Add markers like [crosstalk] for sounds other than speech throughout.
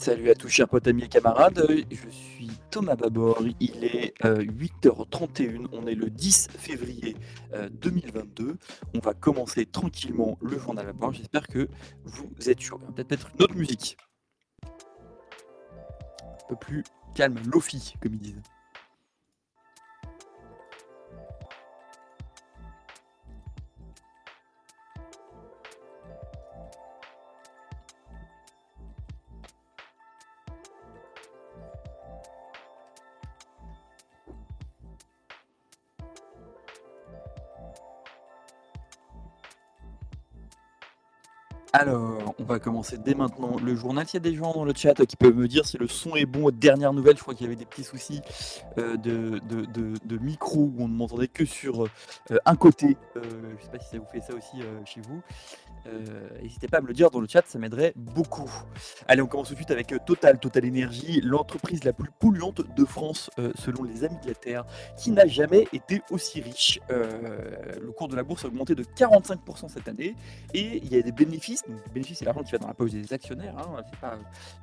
Salut à tous chers potes, amis et camarades, je suis Thomas Babor, il est 8h31, on est le 10 février 2022, on va commencer tranquillement le journal à bord, j'espère que vous êtes chaud, peut-être mettre une autre musique, un peu plus calme, lofi comme ils disent. Alors, on va commencer dès maintenant le journal. Il y a des gens dans le chat qui peuvent me dire si le son est bon. Dernière nouvelle, je crois qu'il y avait des petits soucis euh, de, de, micro où on ne m'entendait que sur euh, un côté. Euh, je ne sais pas si ça vous fait ça aussi chez vous. N'hésitez pas à me le dire dans le chat, ça m'aiderait beaucoup. Allez, on commence tout de suite avec Total, Total Énergie, l'entreprise la plus polluante de France selon les Amis de la Terre, qui n'a jamais été aussi riche. le cours de la bourse a augmenté de 45% cette année et il y a des bénéfices donc le bénéfice, c'est l'argent qui va dans la poche des actionnaires, hein, c'est pas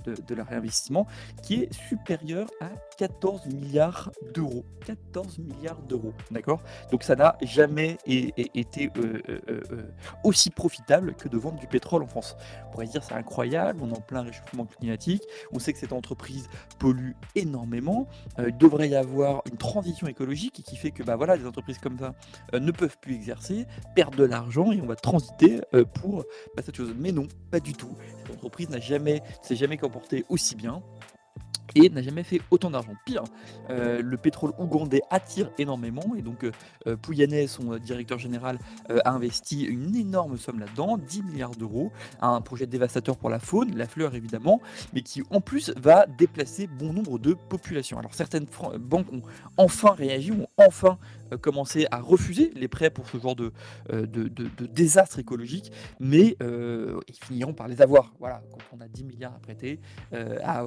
de, leur réinvestissement, qui est supérieur à 14 milliards d'euros. 14 milliards d'euros, d'accord? Donc ça n'a jamais été euh, euh, euh, aussi profitable que de vendre du pétrole en France. On pourrait se dire c'est incroyable, on est en plein réchauffement climatique, on sait que cette entreprise pollue énormément, il devrait y avoir une transition écologique qui fait que bah, voilà, des entreprises comme ça ne peuvent plus exercer, perdent de l'argent et on va transiter pour bah, cette chose mais non, pas du tout. Cette entreprise n'a jamais, s'est jamais comportée aussi bien et n'a jamais fait autant d'argent. Pire, euh, le pétrole ougandais attire énormément et donc euh, Pouyanné, son directeur général, euh, a investi une énorme somme là-dedans, 10 milliards d'euros, un projet dévastateur pour la faune, la fleur évidemment, mais qui en plus va déplacer bon nombre de populations. Alors certaines banques ont enfin réagi, ont enfin euh, commencer à refuser les prêts pour ce genre de, euh, de, désastre écologique, mais euh, ils finiront par les avoir. Voilà, quand on a 10 milliards à prêter, à,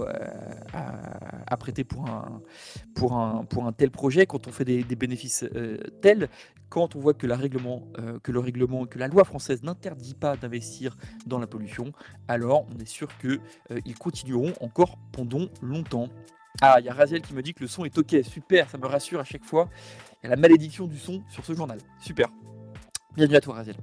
prêter pour un, pour, un, pour un tel projet, quand on fait des, bénéfices tels, quand on voit que, la règlement, que le règlement, que la loi française n'interdit pas d'investir dans la pollution, alors on est sûr qu'ils continueront encore pendant longtemps. Ah, il y a Raziel qui me dit que le son est ok, super, ça me rassure à chaque fois. Il y a la malédiction du son sur ce journal. Super. Bienvenue à toi, Raziel.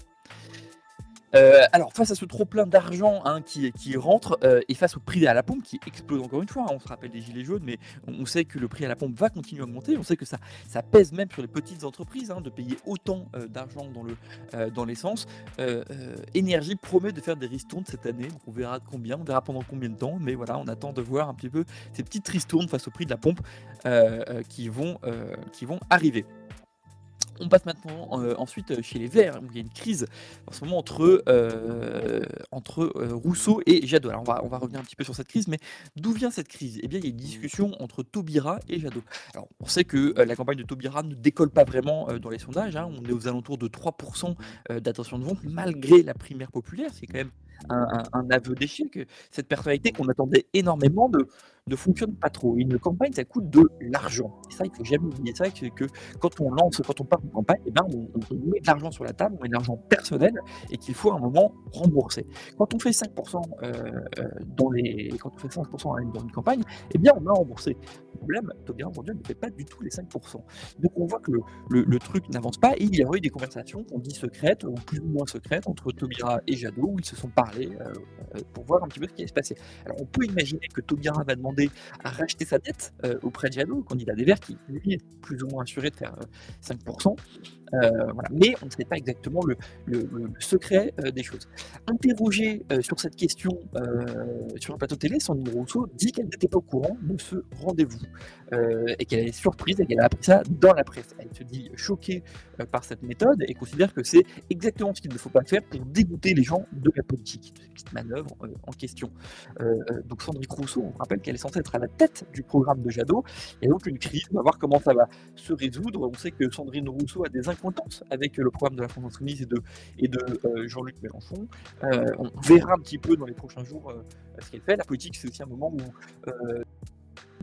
Euh, alors, face à ce trop-plein d'argent hein, qui, rentre euh, et face au prix à la pompe qui explose encore une fois, hein, on se rappelle des gilets jaunes, mais on, sait que le prix à la pompe va continuer à augmenter. On sait que ça, pèse même sur les petites entreprises hein, de payer autant euh, d'argent dans, le, dans l'essence. Énergie promet de faire des ristournes cette année, on verra combien, on verra pendant combien de temps, mais voilà, on attend de voir un petit peu ces petites ristournes face au prix de la pompe qui vont arriver. On passe maintenant euh, ensuite euh, chez les Verts, il y a une crise en ce moment entre, euh, Rousseau et Jadot. Alors on va, on va revenir un petit peu sur cette crise, mais d'où vient cette crise? Eh bien, il y a une discussion entre Taubira et Jadot. Alors on sait que la campagne de Taubira ne décolle pas vraiment dans les sondages. Hein. On est aux alentours de 3% d'attention de vente, malgré la primaire populaire. C'est quand même un, un aveu d'échec. Cette personnalité qu'on attendait énormément de ne fonctionne pas trop. Une campagne, ça coûte de l'argent. Et ça, il faut jamais oublier c'est que quand on lance, quand on part en campagne, eh ben, on, met de l'argent sur la table, on met de l'argent personnel et qu'il faut à un moment rembourser. Quand on fait 5% euh, euh, dans les, quand on fait 5% dans une campagne, eh bien, on a remboursé. Le problème, Tobira aujourd'hui ne fait pas du tout les 5%. Donc on voit que le, le, truc n'avance pas et il y a eu des conversations qu'on dit secrètes, ou plus ou moins secrètes, entre Tobira et Jadot, où ils se sont parlé euh, pour voir un petit peu ce qui allait se passer. Alors on peut imaginer que Tobira va demander à racheter sa dette euh, auprès de Jadot, candidat des Verts, qui lui est plus ou moins assuré de faire 5%. Euh, euh, voilà. Mais on ne sait pas exactement le, secret des choses. Interrogé sur cette question sur un plateau télé, Sandrine Rousseau dit qu'elle n'était pas au courant de ce rendez-vous et qu'elle est surprise et qu'elle a appris ça dans la presse. Elle se dit choquée par cette méthode et considère que c'est exactement ce qu'il ne faut pas faire pour dégoûter les gens de la politique, cette manœuvre en question. donc Sandrine Rousseau, on rappelle qu'elle est censée être à la tête du programme de Jadot. A donc une crise, on va voir comment ça va se résoudre. On sait que Sandrine Rousseau a des incointances avec le programme de la France Insoumise et de, et de euh, Jean-Luc Mélenchon. Euh, on verra un petit peu dans les prochains jours euh, ce qu'elle fait. La politique, c'est aussi un moment où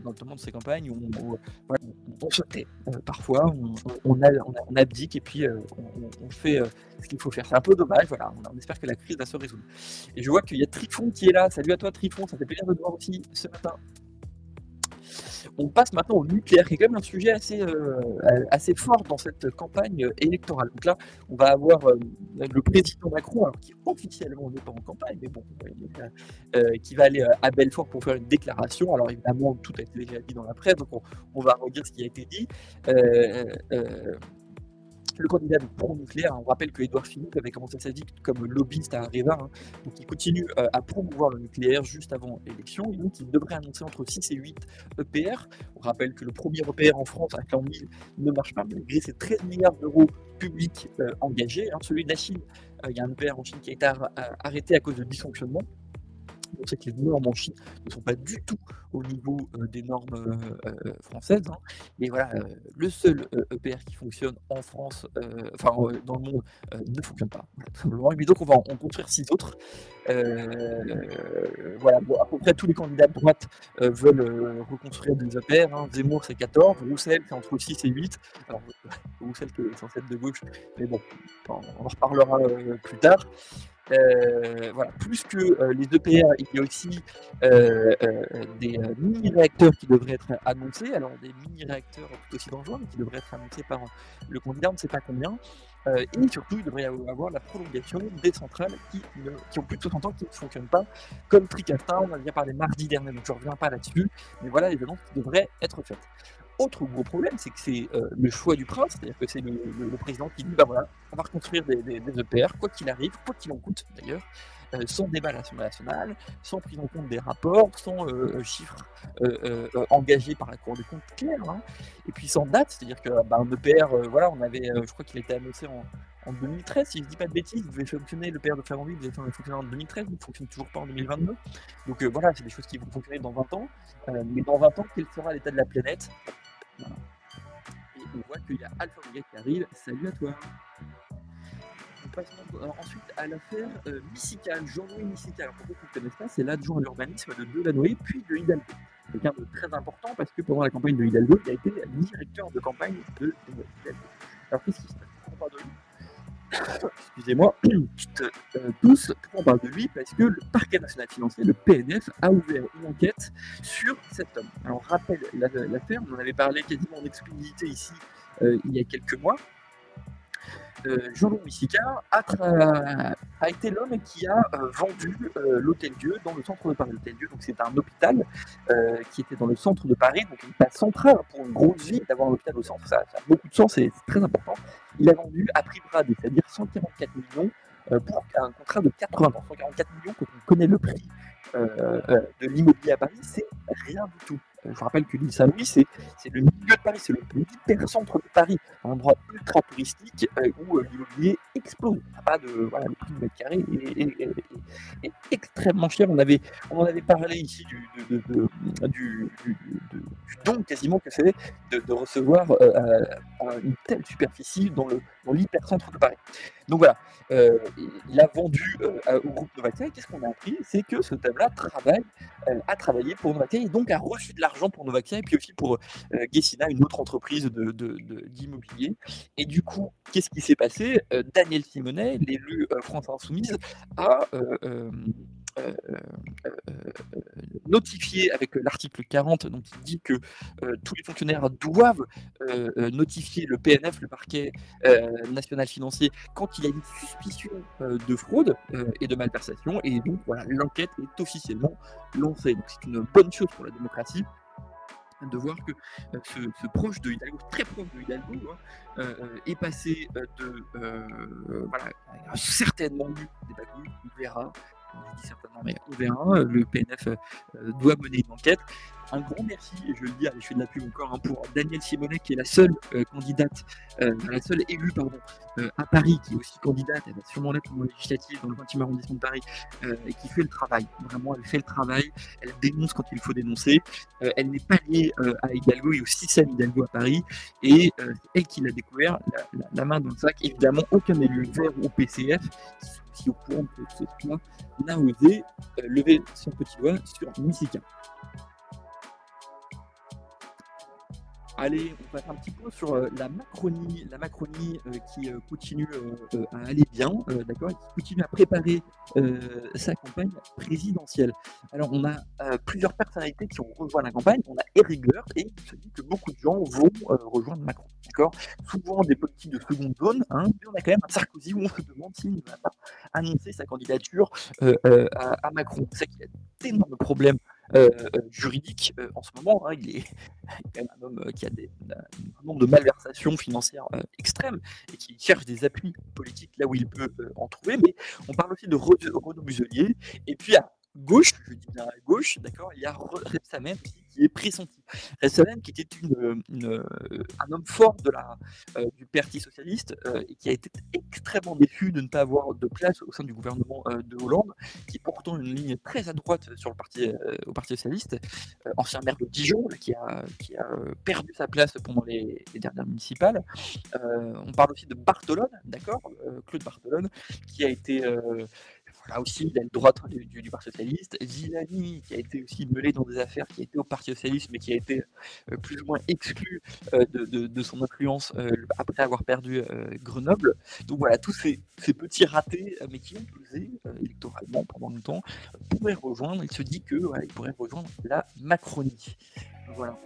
notamment de ces campagnes où on, on, se tait parfois, on, on, abdique et puis on, fait ce qu'il faut faire. C'est un peu dommage, voilà, on, espère que la crise va se résoudre. Et je vois qu'il y a Trifon qui est là. Salut à toi Trifon, ça fait plaisir de te voir aussi ce matin. On passe maintenant au nucléaire, qui est quand même un sujet assez, euh, fort dans cette campagne électorale. Donc là, on va avoir euh, le président Macron, qui officiellement n'est pas en campagne, mais bon, euh, qui va aller à Belfort pour faire une déclaration. Alors évidemment, tout a été déjà dit dans la presse, donc on, on va redire ce qui a été dit le candidat pro-nucléaire. On rappelle que Edouard Philippe avait commencé sa vie comme lobbyiste à Areva, hein. donc il continue euh, à promouvoir le nucléaire juste avant l'élection, et donc il devrait annoncer entre 6 et 8 EPR. On rappelle que le premier EPR en France, à 40 000, ne marche pas, malgré ces 13 milliards d'euros publics euh, engagés. Hein. Celui de la Chine, euh, il y a un EPR en Chine qui a été arrêté à cause de dysfonctionnement. On sait que les normes en Chine ne sont pas du tout au niveau euh, des normes euh, euh, françaises. Hein. Et voilà, le seul EPR e qui fonctionne en France, enfin dans le monde, ne fonctionne pas. Donc on va en, construire six autres. voilà, à peu près tous les candidats de droite veulent reconstruire des EPR. Hein. Zemmour c'est 14, Roussel c'est entre 6 et 8. Alors Roussel qui est censé être de gauche, mais bon, on en reparlera plus tard. Euh, voilà, plus que euh, les EPR, il y a aussi euh, des mini-réacteurs qui devraient être annoncés. Alors des mini-réacteurs tout aussi dangereux, mais qui devraient être annoncés par le candidat, on ne sait pas combien. et surtout, il devrait y avoir la prolongation des centrales qui, qui ont plus de 60 ans, qui ne fonctionnent pas, comme Tricastin, on a déjà parlé mardi dernier, donc je ne reviens pas là-dessus, mais voilà les annonces qui devraient être faites. Autre gros problème, c'est que c'est euh, le choix du prince, c'est-à-dire que c'est le, président qui dit bah voilà, on va reconstruire des, EPR, quoi qu'il arrive, quoi qu'il en coûte d'ailleurs, euh, sans débat national, sans prise en compte des rapports, sans euh, chiffres engagés par la Cour des comptes clairs, hein, et puis sans date, c'est-à-dire que bah, un EPR, voilà, on avait, je crois qu'il été annoncé en, 2013, si je ne dis pas de bêtises, il devait fonctionner, le PR de Ferrand il devait fonctionner en 2013, il ne fonctionne toujours pas en 2022. Donc voilà, c'est des choses qui vont fonctionner dans 20 ans. mais dans 20 ans, quel sera l'état de la planète? Et on voit qu'il y a Alpha Omega qui arrive. Salut à toi. On passe ensuite à l'affaire euh, Missical, Jean-Louis Missical. pour ceux qui ne connaissent pas, c'est l'adjoint à l'urbanisme de Delanoë, puis de Hidalgo. Quelqu'un de très important parce que pendant la campagne de Hidalgo, il a été directeur de campagne de Hidalgo. Alors qu'est-ce qui se passe? Excusez-moi, [coughs] euh, tous, on parle de lui parce que le parquet national financier, le PNF, a ouvert une enquête sur cet homme. Alors, rappelle l'affaire, on en avait parlé quasiment en exclusivité ici euh, il y a quelques mois. Euh, Jean-Louis Missicard a, été l'homme qui a euh, vendu euh, l'Hôtel Dieu dans le centre de Paris. L'Hôtel Dieu, donc c'est un hôpital qui était dans le centre de Paris, donc une place centrale pour une grosse ville d'avoir un hôpital au centre. Ça, a beaucoup de sens, c'est très important. Il a vendu à prix bradé, c'est-à-dire 144 millions pour un contrat de 80 ans. 144 millions, quand on connaît le prix de l'immobilier à Paris, c'est rien du tout. Je rappelle que l'île Saint-Louis, c'est le milieu de Paris, c'est le de Paris, un endroit ultra touristique euh, où euh, l'immobilier explose. Pas de, voilà, le prix mètre carré est, extrêmement cher. On, avait, on en avait parlé ici du, don quasiment que c'est de, recevoir euh, une telle superficie dans l'hyper-centre de Paris. Donc voilà, il a vendu au groupe Novatia et qu'est-ce qu'on a appris? C'est que ce thème-là travaille, a travaillé pour Novatia et donc a reçu de l'argent pour Novakia et puis aussi pour euh, Gessina, une autre entreprise d'immobilier. Et du coup, qu'est-ce qui s'est passé? Euh, Daniel Simonet, l'élu euh, France Insoumise, a notifié avec l'article 40, donc il dit que tous les fonctionnaires doivent notifier le PNF, le parquet national financier, quand il y a une suspicion de fraude et de malversation. Et donc voilà, l'enquête est officiellement lancée. Donc c'est une bonne chose pour la démocratie de voir que euh, ce, proche de Hidalgo, très proche de Hidalgo, hein, euh, euh, est passé de. voilà, certainement des bagouilles, on verra. Je dis certainement, mais on verra. Le PNF doit mener une enquête. Un grand merci, et je le dis, je fais de la pub encore, hein, pour Daniel Simonet, qui est la seule candidate, la seule élue pardon, à Paris, qui est aussi candidate, elle va sûrement l'être pour législative dans le 20e arrondissement de Paris, et qui fait le travail. Vraiment, elle fait le travail, elle dénonce quand il faut dénoncer. elle n'est pas liée à Hidalgo et au système Hidalgo à Paris, et c'est elle qui l'a découvert, la, main dans le sac. Évidemment, aucun élu vert au PCF, qui au courant que ce point n'a osé lever son petit doigt sur Missika. Allez, on passe un petit peu sur euh, la Macronie, la Macronie euh, qui euh, continue à aller bien, d'accord, qui continue à préparer sa campagne présidentielle. Alors, on a plusieurs personnalités qui ont rejoint la campagne. On a Eric et il se dit que beaucoup de gens vont rejoindre Macron, d'accord. Souvent des politiques de seconde zone, hein, mais on a quand même un Sarkozy où on se demande s'il ne va pas annoncer sa candidature à, Macron. C'est qu'il y a d'énormes problèmes euh, euh, juridique euh, en ce moment. Hein, il, est, [laughs] quand même un homme qui a des, un nombre de malversations financières extrêmes et qui cherche des appuis politiques là où il peut en trouver. Mais on parle aussi de Renaud Muselier. Et puis à gauche, je dis bien à gauche, d'accord, il y a Repsamen qui est pressenti. Repsamen qui était une, un homme fort de la, euh, du Parti socialiste euh, et qui a été extrêmement déçu de ne pas avoir de place au sein du gouvernement euh, de Hollande, qui est pourtant une ligne très à droite sur le parti, au Parti socialiste, ancien maire de Dijon, qui a, qui a perdu sa place pendant les, les dernières municipales. on parle aussi de Bartolone, d'accord, Claude Bartolone, qui a été aussi, il a le droit du, Parti Socialiste. Villani, qui a été aussi mêlé dans des affaires, qui était au Parti Socialiste, mais qui a été euh, plus ou moins exclu euh, de, son influence euh, après avoir perdu Grenoble. Donc voilà, tous ces, petits ratés, mais qui ont pesé électoralement pendant longtemps, pourraient rejoindre. Il se dit que pourrait rejoindre la Macronie. Voilà.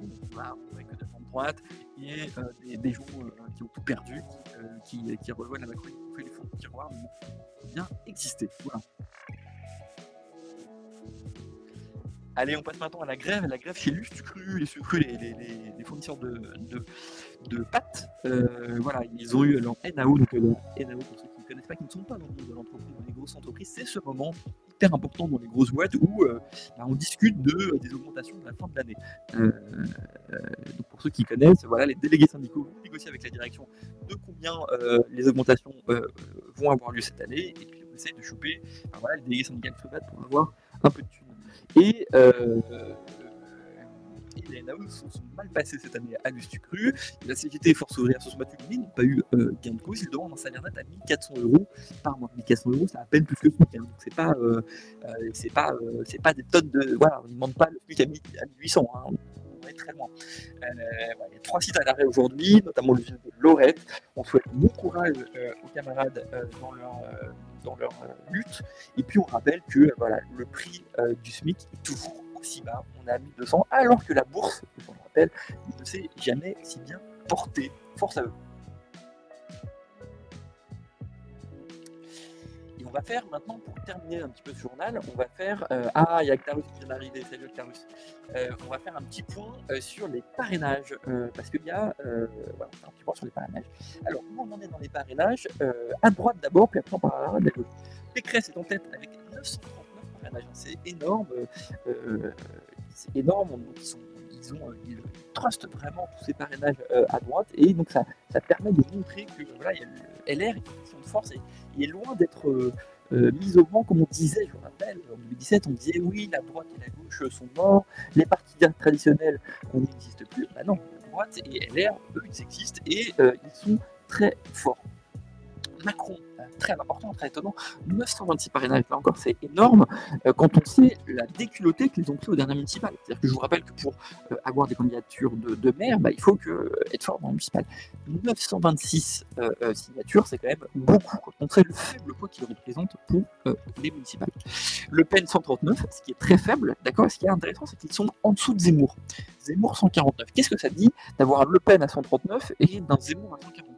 Que de droite et des, gens qui ont tout perdu, qui, qui, rejoignent la Macronie, qui fait les fonds de tiroir, bien exister. Voilà. Allez, on passe maintenant à la grève. La grève chez Lustucru, les les, les, fournisseurs de, de, pâtes. Euh, voilà, ils ont eu leur NAO, donc euh, connaissent pas, qui ne sont pas dans dans les grosses entreprises. C'est ce moment hyper important dans les grosses boîtes où euh, bah, on discute de, des augmentations de la fin de l'année. donc pour ceux qui connaissent, voilà, les délégués syndicaux vont négocier avec la direction de combien les augmentations vont avoir lieu cette année, et puis on essaye de choper voilà, les délégués syndicaux pour avoir un peu de thunes. Les NAO sont, sont, mal passés cette année à Lustucru. La CGT Force ouvrière se sont battus, mais n'ont pas eu euh, gain de cause. Ils demandent un salaire net à 1400 euros par mois. 1400 euros, c'est à peine plus que le. Hein. Donc c'est pas, euh, euh c'est pas, c'est pas des tonnes de. Voilà, on ne demande pas le SMIC à 1800. Hein très loin. Il y a trois sites à l'arrêt aujourd'hui, notamment le ville de Lorette. On souhaite bon courage aux camarades dans leur, dans leur lutte. Et puis on rappelle que voilà, le prix du SMIC est toujours aussi bas. On a 1200, alors que la bourse, on le rappelle, ne s'est jamais si bien portée. Force à eux. va faire maintenant, pour terminer un petit peu ce journal, on va faire. Euh, ah, il y a Clarus qui vient d'arriver, salut Clarus. Euh, on va faire un petit point euh, sur les parrainages, parce qu'il y a. voilà, un petit point sur les parrainages. Alors, où on en est dans les parrainages À droite d'abord, puis après on parlera de la gauche. Pécresse est en tête avec 939 énorme. c'est énorme, ils, sont, ils, ont, ils trustent vraiment tous ces parrainages à droite, et donc ça, ça permet de montrer que voilà, il y a LR qui de force et il est loin d'être euh, euh, mise au vent, comme on disait, je me rappelle, en 2017, on disait oui, la droite et la gauche sont morts, les partis traditionnels n'existent plus. Bah non, la droite et LR, eux, ils existent et euh, ils sont très forts. Macron, très important, très étonnant, 926 parrainages, là encore c'est énorme, euh, quand on sait la déculottée qu'ils ont pris aux dernières municipales. C'est-à-dire que je vous rappelle que pour euh, avoir des candidatures de, maire, bah, il faut que, être fort dans le municipal. 926 euh, signatures, c'est quand même beaucoup quand on sait le faible poids qu'ils représentent pour les municipales. Le Pen 139, ce qui est très faible, d'accord, ce qui est intéressant, c'est qu'ils sont en dessous de Zemmour. Zemmour 149. Qu'est-ce que ça dit d'avoir Le Pen à 139 et d'un Zemmour à 149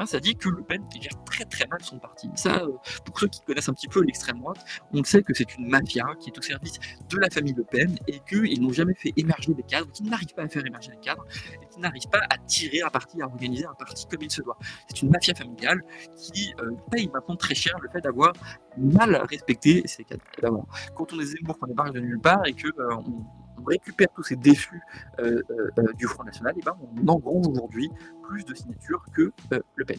eh ça dit que Le Pen gère très très mal son parti. Ça, euh, pour ceux qui connaissent un petit peu l'extrême droite, on sait que c'est une mafia qui est au service de la famille Le Pen et qu'ils n'ont jamais fait émerger des cadres, qu'ils n'arrivent pas à faire émerger des cadres et qu'ils n'arrivent pas à tirer un parti, à organiser un parti comme il se doit. C'est une mafia familiale qui euh, paye maintenant très cher le fait d'avoir mal respecté ces cadres. Quand on est Zemmour, qu'on débarque de nulle part et que euh, on, récupère tous ces défus euh, euh, euh, du Front National, et ben on engrange aujourd'hui plus de signatures que Le Pen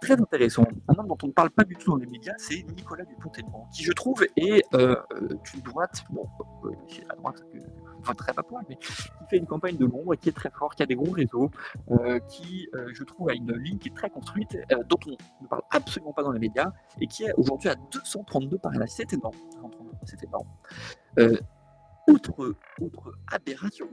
très intéressant, un homme dont on ne parle pas du tout dans les médias, c'est Nicolas Dupont-Aignan, qui je trouve est une droite, bon, la droite, très pas mais qui fait une campagne de l'ombre, qui est très fort, qui a des gros réseaux, qui, je trouve, a une ligne qui est très construite, dont on ne parle absolument pas dans les médias, et qui est aujourd'hui à 232 parrainages. C'est énorme, c'est énorme. Autre, aberration,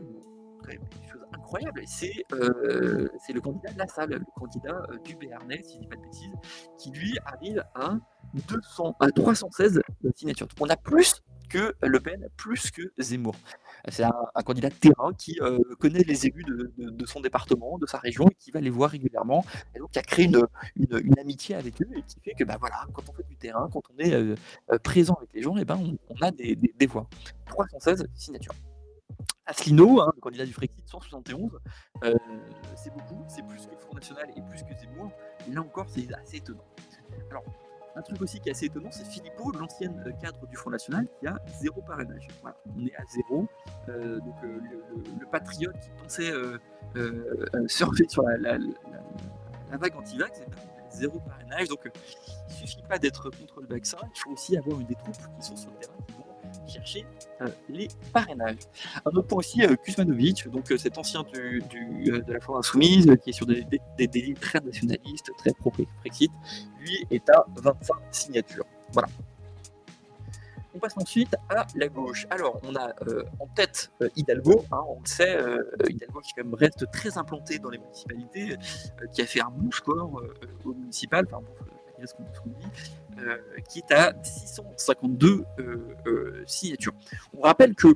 quand même une chose incroyable, c'est euh, c'est le candidat de la salle, le candidat euh, du Béarnais, si je dis pas de bêtises, qui lui arrive à 200, à 316 signatures. Donc on a plus que Le Pen, plus que Zemmour. C'est un, candidat de terrain qui euh, connaît les élus de, son département, de sa région, et qui va les voir régulièrement, et donc qui a créé une, amitié avec eux, et qui fait que bah, voilà, quand on fait du terrain, quand on est euh, euh, présent avec les gens, et ben, on, a des, voix. 316 signatures. Asselineau, hein, candidat du Frexit, 171, c'est beaucoup, c'est plus que le Front National et plus que Zemmour. Là encore, c'est assez étonnant. Alors, un truc aussi qui est assez étonnant, c'est Philippot, l'ancien euh, cadre du Front National, qui a zéro parrainage. On est à zéro. Euh, donc euh, le, patriote qui pensait surfer sur la, vague anti-vax, zéro parrainage. Donc il ne suffit pas d'être contre le vaccin, il faut aussi avoir des troupes qui sont sur le terrain chercher euh, les parrainages. Un autre point aussi, euh, Kuzmanovic, donc euh, cet ancien du, de la force insoumise, qui est sur des, des, lignes très nationalistes, très pro-Brexit, lui est à 25 signatures. Voilà. On passe ensuite à la gauche. Alors, on a en tête Hidalgo, hein, on le sait, Hidalgo qui quand même reste très implanté dans les municipalités, qui a fait un bon score au municipal, euh, qui est à 652 euh, euh, signatures. On rappelle que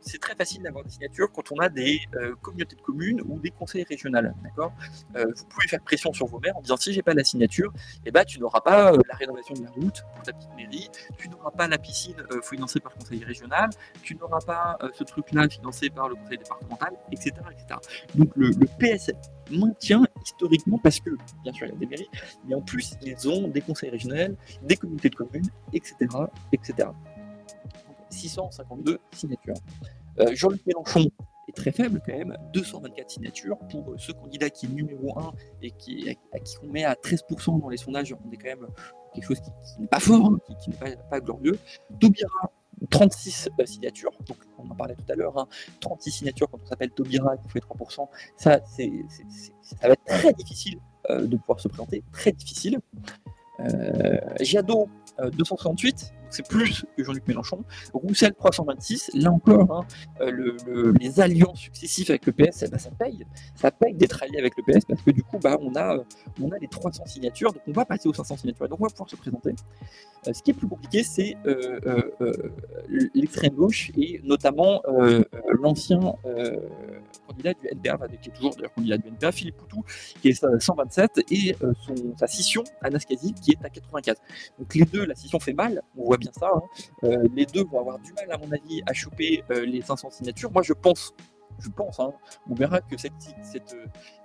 c'est très facile d'avoir des signatures quand on a des communautés de communes ou des conseils régionaux. D'accord? Vous pouvez faire pression sur vos maires en disant si j'ai pas la signature, eh ben, tu n'auras pas la rénovation de la route pour ta petite mairie, tu n'auras pas la piscine financée par le conseil régional, tu n'auras pas ce truc-là financé par le conseil départemental, etc. etc. Donc le, le PSF maintient historiquement parce que, bien sûr, il y a des mairies, mais en plus, ils ont des conseils régionaux, des communautés de communes, etc. etc. 652 signatures. Euh, Jean-Luc Mélenchon est très faible quand même, 224 signatures pour ce candidat qui est numéro 1 et qui, à, qui on met à 13% dans les sondages, on est quand même quelque chose qui, n'est pas fort, hein, qui, n'est pas, pas, glorieux. Taubira 36 euh, signatures, donc on en parlait tout à l'heure, 36 hein. signatures quand on s'appelle Tobira qui fait 3%, ça, c'est, ça va être très difficile euh, de pouvoir se présenter, très difficile. Euh, Jadot, 268, c'est plus que Jean-Luc Mélenchon. Roussel 326, là encore, hein, euh, les alliances successives avec le PS, eh ben, ça paye. Ça paye d'être allié avec le PS parce que du coup, bah, on, a, on a les 300 signatures, donc on va passer aux 500 signatures, donc on va pouvoir se présenter. Euh, ce qui est plus compliqué, c'est euh, l'extrême gauche et notamment l'ancien candidat du NPA, qui est toujours d'ailleurs candidat du NPA, Philippe Poutou, qui est à 127, et son, sa scission, Anas Kazi, qui est à 84. Donc les deux, la scission fait mal, on voit bien ça. Hein. Euh, les deux vont avoir du mal, à mon avis, à choper euh, les 500 signatures. Moi, je pense, je pense, hein, on verra que cette, cette,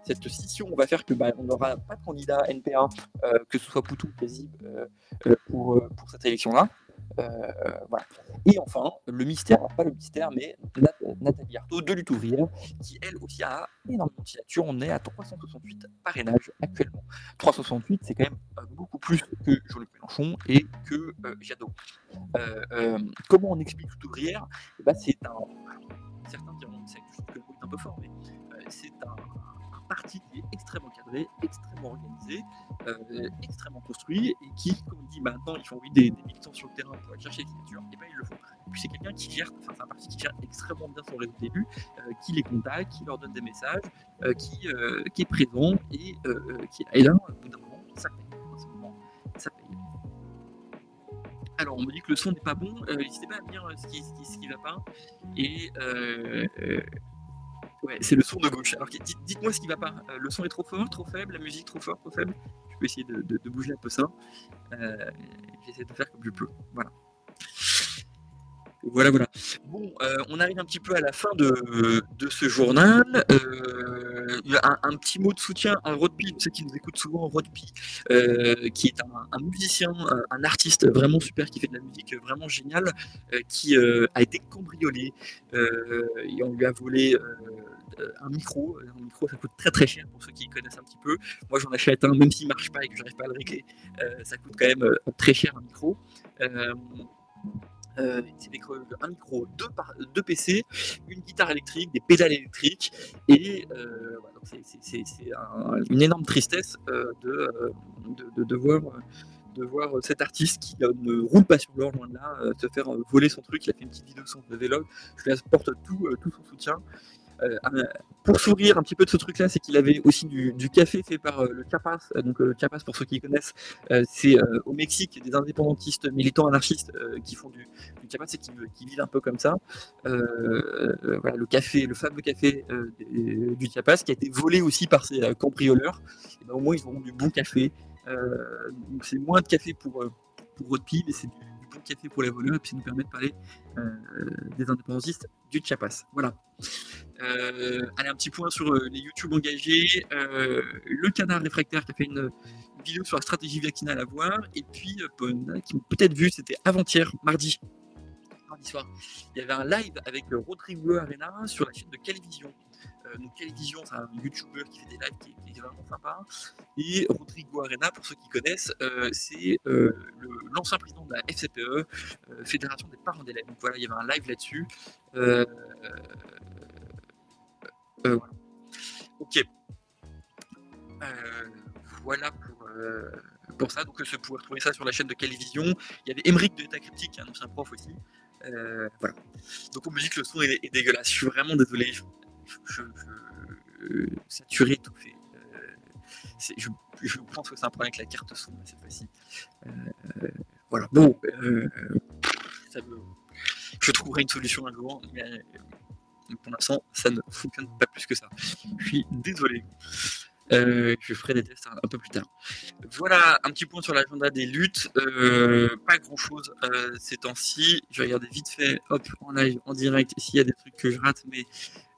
cette scission va faire que bah, on n'aura pas de candidat NPA, euh, que ce soit Poutou quasi, pour, pour cette élection-là. Euh. Et enfin, le mystère, pas le mystère, mais Nathalie Arthaud de Lutte ouvrière, qui elle aussi a énormément de signatures. On est à 368 parrainages actuellement. 368, c'est quand même euh, beaucoup plus que Jean-Luc Mélenchon et que euh, Jadot. comment on explique Lutte ouvrière eh ben, C'est un. Certains diront que le mot est un peu fort, mais c'est un qui est extrêmement cadré, extrêmement organisé, euh, extrêmement construit, et qui, comme on dit maintenant, ils font envie des, des, militants sur le terrain pour aller chercher les signatures, et bien ils le font. Et puis c'est quelqu'un qui gère, enfin c'est un parti qui gère extrêmement bien son réseau d'élus, euh, qui les contacte, qui leur donne des messages, euh, qui, qui est présent, et qui est là, au bout d'un moment, ça paye. ça paye. Alors, on me dit que le son n'est pas bon. N'hésitez pas à me dire ce qui, qui, va pas. Et Ouais, c'est le son de gauche. Alors dites-moi ce qui va pas. Euh, le son est trop fort, trop faible, la musique trop fort, trop faible. Je peux essayer de, bouger un peu ça. Euh, J'essaie de faire comme je peux. Voilà. Voilà, voilà. Bon, euh, on arrive un petit peu à la fin de, ce journal. Euh, un, petit mot de soutien à Rodpi, ceux qui nous écoutent souvent, Rodpi, euh, qui est un, musicien, un, artiste vraiment super, qui fait de la musique vraiment géniale, qui a été cambriolé et on lui a volé un micro. Un micro, ça coûte très très cher pour ceux qui connaissent un petit peu. Moi, j'en achète un, même s'il marche pas et que j'arrive pas à le régler, ça coûte quand même très cher un micro. Euh, c'est un micro, deux, PC, une guitare électrique, des pédales électriques, et euh, c'est une énorme tristesse euh, de, de, voir, de voir cet artiste qui ne roule pas sur l'or loin de là, se faire voler son truc. Il a fait une petite vidéo sur le vlog. Je lui apporte tout, tout son soutien. Pour sourire un petit peu de ce truc-là, c'est qu'il avait aussi du, café fait par le Chiapas. Donc le Chiapas, pour ceux qui connaissent, c'est au Mexique des indépendantistes militants anarchistes qui font du, du Chiapas et qui, vivent un peu comme ça. voilà, le café, le fameux café du Chiapas, qui a été volé aussi par ces cambrioleurs. Ben, au moins, ils auront du bon café. donc c'est moins de café pour, pour votre pied, mais c'est du, bon café pour les voleurs et puis ça nous permet de parler des indépendantistes du Chiapas. Voilà. Euh, allez, un petit point sur euh, les YouTube engagés. Euh, le canard réfractaire qui a fait une, vidéo sur la stratégie vaccinale à voir. Et puis, qui ont peut-être vu, c'était avant-hier, mardi. Mardi soir. Il y avait un live avec Rodrigo Arena sur la chaîne de Calivision. Donc Calivision, c'est un YouTuber qui fait des lives qui, est vraiment sympa. Et Rodrigo Arena, pour ceux qui connaissent, c'est l'ancien président de la FCPE, Fédération des parents d'élèves. Donc voilà, il y avait un live là-dessus. Euh, ok. Euh, voilà pour, euh, pour ça. Donc, je pouvez retrouver ça sur la chaîne de Calivision. Il y avait Emeric de État Cryptique, un ancien prof aussi. voilà. Donc, on me dit que le son est, dégueulasse. Je suis vraiment désolé. Je, je, saturé, tout fait. Je, je, pense que c'est un problème avec la carte son cette fois-ci. voilà. Bon, ça me... je trouverai une solution un jour, mais pour l'instant, ça ne fonctionne pas plus que ça. Je suis désolé. Euh, je ferai des tests un, peu plus tard. Voilà un petit point sur l'agenda des luttes. Euh, pas grand chose euh, ces temps-ci. Je vais regarder vite fait, hop, en live, en direct, s'il y a des trucs que je rate, mais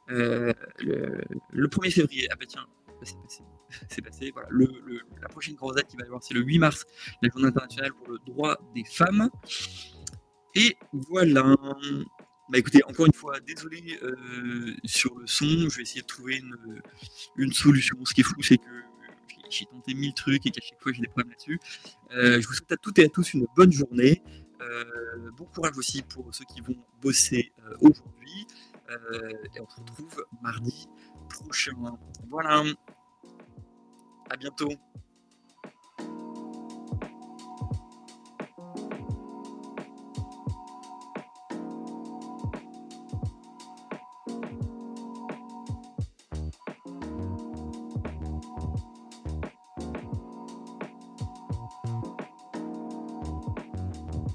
le, 1er février, ah bah tiens, c'est passé. [laughs] C'est passé. Voilà. La prochaine grosse date qui va y avoir, c'est le 8 mars, la journée internationale pour le droit des femmes. Et voilà. Bah écoutez, encore une fois, désolé euh, sur le son, je vais essayer de trouver une, solution. Ce qui est fou, c'est que j'ai tenté mille trucs et qu'à chaque fois j'ai des problèmes là-dessus. Euh, je vous souhaite à toutes et à tous une bonne journée. Euh, bon courage aussi pour ceux qui vont bosser aujourd'hui. Et on se retrouve mardi prochain. Voilà. À bientôt.